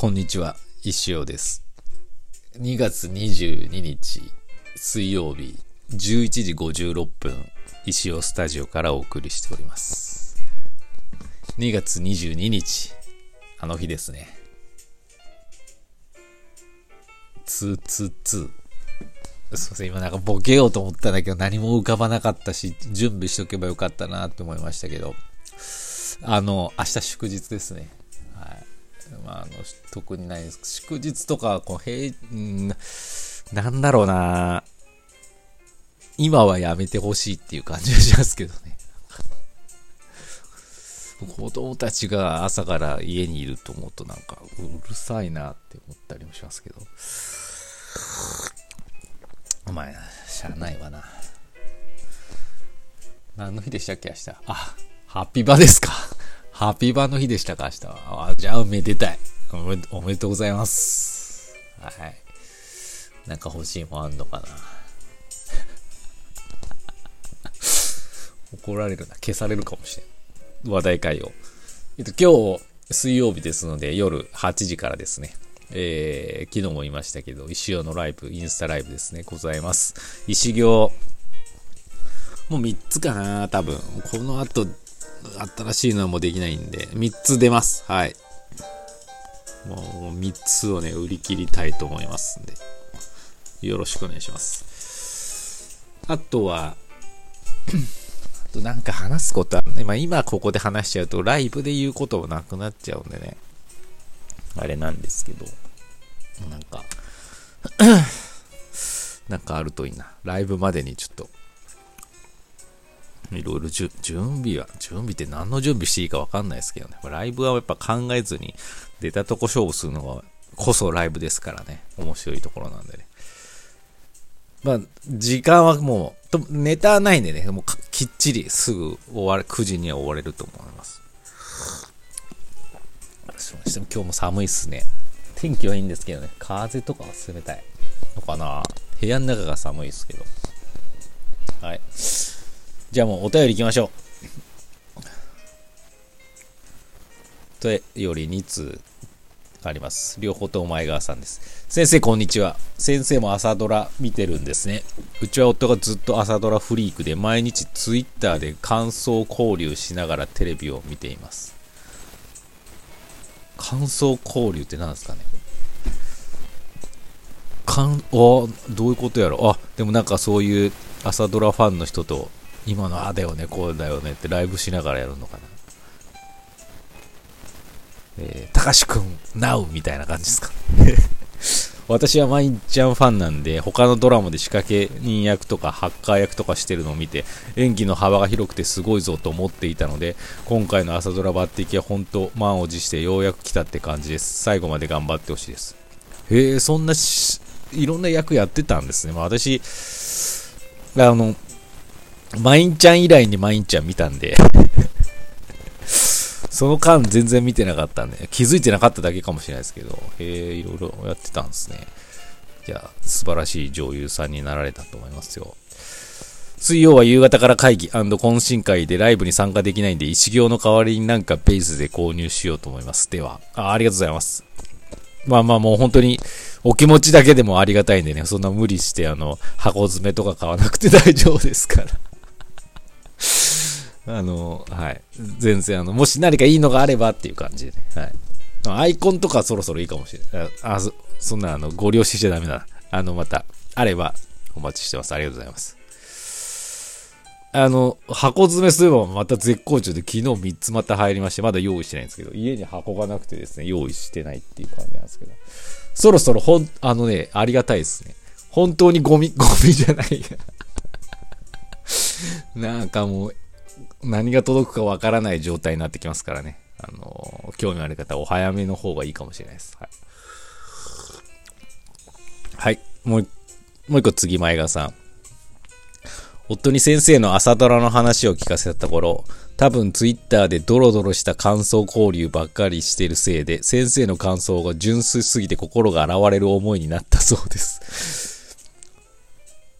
こんにちは、石尾です。2月22日、水曜日、11時56分、石尾スタジオからお送りしております。2月22日、あの日ですね。ツーツーツー。すいません、今なんかボケようと思ったんだけど何も浮かばなかったし、準備しとけばよかったなって思いましたけど、あの、明日祝日ですね。まあ、あの、特にないです。祝日とか、こう、平、なんだろうな今はやめてほしいっていう感じがしますけどね。子供たちが朝から家にいると思うとなんかうるさいなって思ったりもしますけど。お前、しゃあないわな。何の日でしたっけ明日？あ、ハッピーバーですか。ハッピーバーの日でしたか明日は。あ、じゃあ、めでたい。おめおめでとうございます。はい。なんか欲しいもんあんのかな。怒られるな。消されるかもしれん。話題会を。えっと、今日、水曜日ですので、夜8時からですね。えー、昨日も言いましたけど、石尾のライブ、インスタライブですね、ございます。石行、もう3つかな、多分。この後、新しいのもできないんで、3つ出ます。はい。もう3つをね、売り切りたいと思いますんで、よろしくお願いします。あとは、あとなんか話すことあるね。まあ今ここで話しちゃうと、ライブで言うこともなくなっちゃうんでね。あれなんですけど、なんか、なんかあるといいな。ライブまでにちょっと、いろいろ準備は、準備って何の準備していいかわかんないですけどね。ライブはやっぱ考えずに出たとこ勝負するのがこそライブですからね。面白いところなんでね。まあ、時間はもう、とネタはないんでね、もうきっちりすぐ終わる、9時には終われると思います。しても今日も寒いっすね。天気はいいんですけどね、風とかは冷たいのかな。部屋の中が寒いですけど。はい。じゃあもうお便り行きましょう。とより2通あります。両方とも前川さんです。先生こんにちは。先生も朝ドラ見てるんですね。うちは夫がずっと朝ドラフリークで毎日ツイッターで感想交流しながらテレビを見ています。感想交流って何ですかねかん、おどういうことやろあ、でもなんかそういう朝ドラファンの人と今のああだよね、こうだよねってライブしながらやるのかな。えー、たかしくん、ナウみたいな感じですか。私はマインちゃんファンなんで、他のドラマで仕掛け人役とかハッカー役とかしてるのを見て、演技の幅が広くてすごいぞと思っていたので、今回の朝ドラ抜擢は本当、満を持してようやく来たって感じです。最後まで頑張ってほしいです。へえ、そんなし、いろんな役やってたんですね。まあ、私、あの、マインちゃん以来にマインちゃん見たんで その間全然見てなかったんで、気づいてなかっただけかもしれないですけど、へえ、いろいろやってたんですね。じゃあ、素晴らしい女優さんになられたと思いますよ。水曜は夕方から会議懇親会でライブに参加できないんで、一行の代わりになんかベースで購入しようと思います。では、あありがとうございます。まあまあもう本当にお気持ちだけでもありがたいんでね、そんな無理してあの、箱詰めとか買わなくて大丈夫ですから。あの、はい。全然あの、もし何かいいのがあればっていう感じでね。はい。アイコンとかそろそろいいかもしれない。あ、そそんなあの、ご了承しちゃダメだ。あの、また、あればお待ちしてます。ありがとうございます。あの、箱詰めすればまた絶好調で昨日3つまた入りまして、まだ用意してないんですけど、家に箱がなくてですね、用意してないっていう感じなんですけど、そろそろほん、あのね、ありがたいですね。本当にゴミ、ゴミじゃない。なんかもう、何が届くかわからない状態になってきますからね。あの、興味ある方はお早めの方がいいかもしれないです。はい。はい。もう、もう一個次、前川さん。夫に先生の朝ドラの話を聞かせたところ、多分ツイッターでドロドロした感想交流ばっかりしてるせいで、先生の感想が純粋すぎて心が洗われる思いになったそうです。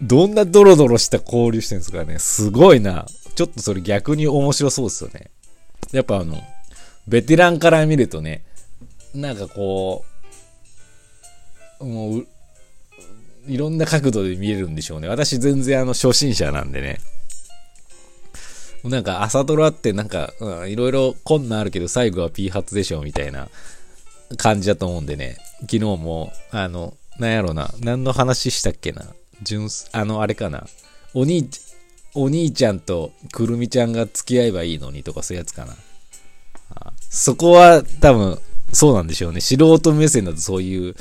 どんなドロドロした交流してるんですかねすごいな。ちょっとそれ逆に面白そうですよね。やっぱあの、ベテランから見るとね、なんかこう、もう、いろんな角度で見えるんでしょうね。私全然あの初心者なんでね。なんか朝ドラってなんか、うん、いろいろ困難あるけど最後は P 発でしょみたいな感じだと思うんでね。昨日も、あの、なんやろな。何の話したっけな。純あの、あれかな。お兄、お兄ちゃんとくるみちゃんが付き合えばいいのにとかそういうやつかな。そこは多分、そうなんでしょうね。素人目線だとそういう、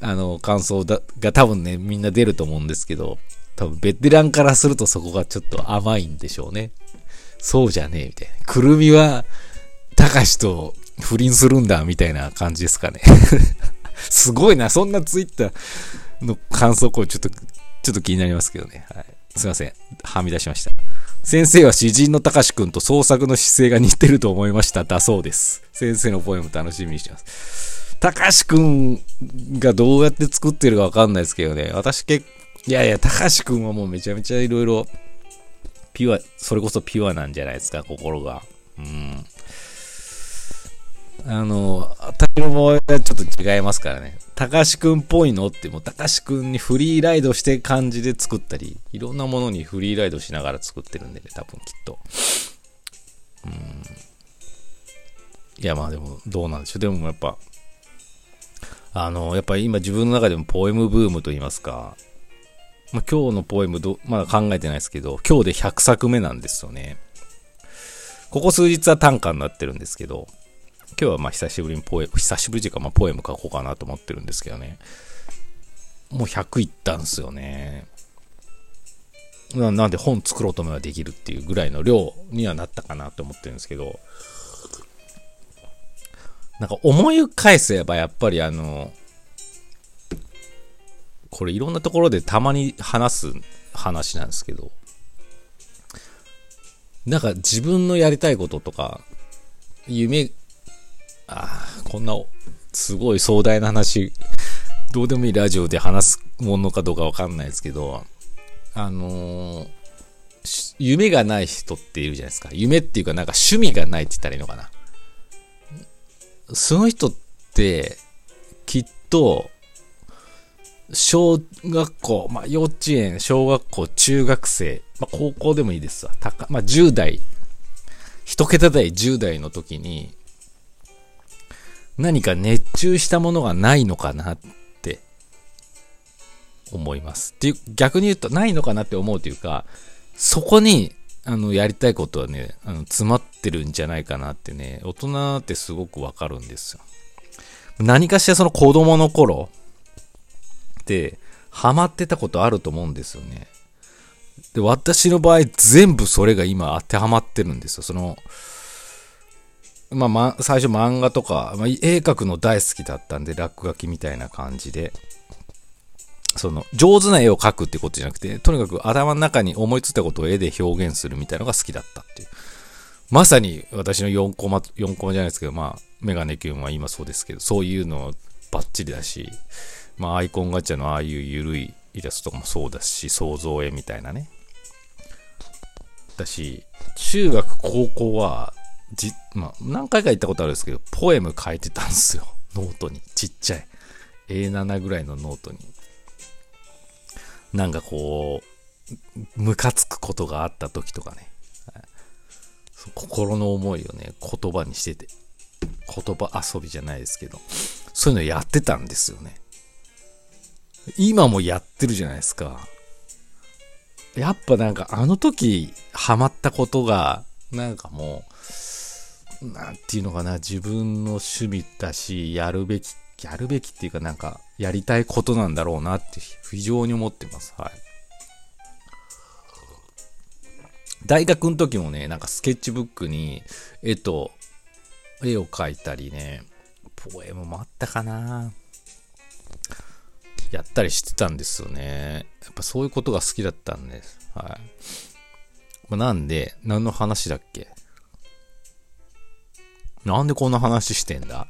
あの、感想だが多分ね、みんな出ると思うんですけど、多分ベテランからするとそこがちょっと甘いんでしょうね。そうじゃねえ、みたいな。くるみは、たかしと不倫するんだ、みたいな感じですかね。すごいな、そんなツイッターの感想これちょっと、ちょっと気になりますけどね。はい。すいません。はみ出しました。先生は詩人のたかしくんと創作の姿勢が似てると思いました。だそうです。先生のポエム楽しみにしてます。たかしくんがどうやって作ってるかわかんないですけどね。私結いやいや、たかしくんはもうめちゃめちゃいろいろ、ピュア、それこそピュアなんじゃないですか、心が。うん。あの、私の場合はちょっと違いますからね。たかしくんっぽいのって、もうたかしくんにフリーライドして感じで作ったり、いろんなものにフリーライドしながら作ってるんでね、多分きっと。うん。いや、まあでも、どうなんでしょう。でもやっぱ、あの、やっぱり今自分の中でもポエムブームと言いますか、まあ、今日のポエムど、まだ考えてないですけど、今日で100作目なんですよね。ここ数日は短歌になってるんですけど、今日はまあ久しぶりにポエム、久しぶりというかまあポエム書こうかなと思ってるんですけどね。もう100いったんすよね。なんで本作ろうと思えばできるっていうぐらいの量にはなったかなと思ってるんですけど、なんか思い返せばやっぱりあの、これいろんなところでたまに話す話なんですけど、なんか自分のやりたいこととか、夢、ああ、こんなすごい壮大な話、どうでもいいラジオで話すものかどうかわかんないですけど、あのー、夢がない人っているじゃないですか。夢っていうかなんか趣味がないって言ったらいいのかな。その人って、きっと、小学校、まあ、幼稚園、小学校、中学生、まあ、高校でもいいですわ。たか、まあ、10代、一桁台10代の時に、何か熱中したものがないのかなって思います。っていう、逆に言うとないのかなって思うというか、そこに、あの、やりたいことはね、あの、詰まってるんじゃないかなってね、大人ってすごくわかるんですよ。何かしらその子供の頃っ、て、ハマってたことあると思うんですよね。で、私の場合、全部それが今当てはまってるんですよ。その、まあ、ま、最初漫画とか、まあ、絵描くの大好きだったんで、落書きみたいな感じで、その、上手な絵を描くってことじゃなくて、とにかく頭の中に思いついたことを絵で表現するみたいなのが好きだったっていう。まさに私の4コマ、4コマじゃないですけど、まあ、メガネキュンは今そうですけど、そういうのバッチリだし、まあ、アイコンガチャのああいう緩いイラストとかもそうだし、想像絵みたいなね。だし、中学、高校は、じ、まあ、何回か行ったことあるんですけど、ポエム書いてたんですよ。ノートに。ちっちゃい。A7 ぐらいのノートに。なんかこう、ムカつくことがあった時とかね。心の思いをね、言葉にしてて。言葉遊びじゃないですけど、そういうのやってたんですよね。今もやってるじゃないですか。やっぱなんかあの時ハマったことが、なんかもう、なんていうのかな、自分の趣味だし、やるべき、やるべきっていうかなんか、やりたいことなんだろうなって非常に思ってます。はい。大学の時もね、なんかスケッチブックに絵と、絵を描いたりね、ポエムもあったかなやったりしてたんですよね。やっぱそういうことが好きだったんです。はい。まあ、なんで、何の話だっけ？なんでこんな話してんだ？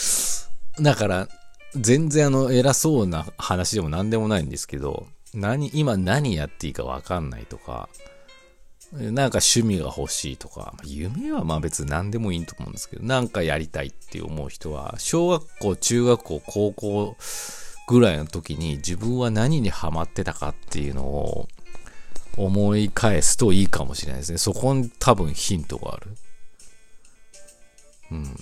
だから、全然あの、偉そうな話でも何でもないんですけど、何、今何やっていいかわかんないとか、なんか趣味が欲しいとか、夢はまあ別に何でもいいと思うんですけど、なんかやりたいって思う人は、小学校、中学校、高校ぐらいの時に自分は何にハマってたかっていうのを思い返すといいかもしれないですね。そこに多分ヒントがある。うん。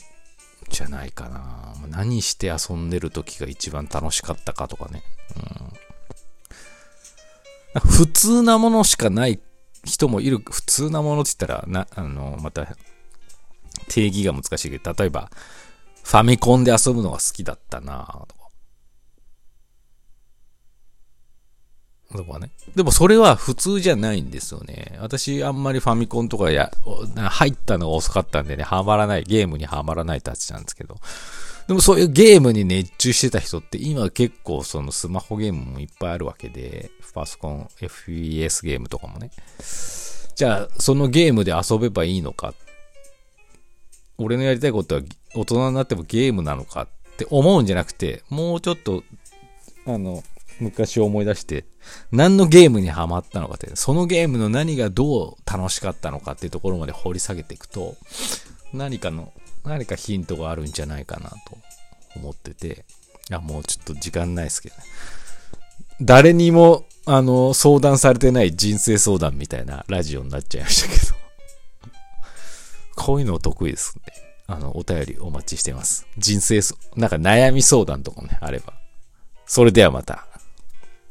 じゃないかな。何して遊んでる時が一番楽しかったかとかね。うん、普通なものしかない人もいる。普通なものって言ったら、な、あの、また、定義が難しいけど、例えば、ファミコンで遊ぶのが好きだったなとか。とかね。でもそれは普通じゃないんですよね。私あんまりファミコンとかや、入ったのが遅かったんでね、ハマらない、ゲームにはまらないたちなんですけど。でもそういうゲームに熱中してた人って今結構そのスマホゲームもいっぱいあるわけで、パソコン、FPS ゲームとかもね。じゃあ、そのゲームで遊べばいいのか。俺のやりたいことは大人になってもゲームなのかって思うんじゃなくて、もうちょっと、あの、昔を思い出して、何のゲームにハマったのかって、そのゲームの何がどう楽しかったのかっていうところまで掘り下げていくと、何かの何かヒントがあるんじゃないかなと思ってて、いや、もうちょっと時間ないですけどね。誰にも、あの、相談されてない人生相談みたいなラジオになっちゃいましたけど。こういうの得意ですね。あの、お便りお待ちしてます。人生、なんか悩み相談とかもね、あれば。それではまた。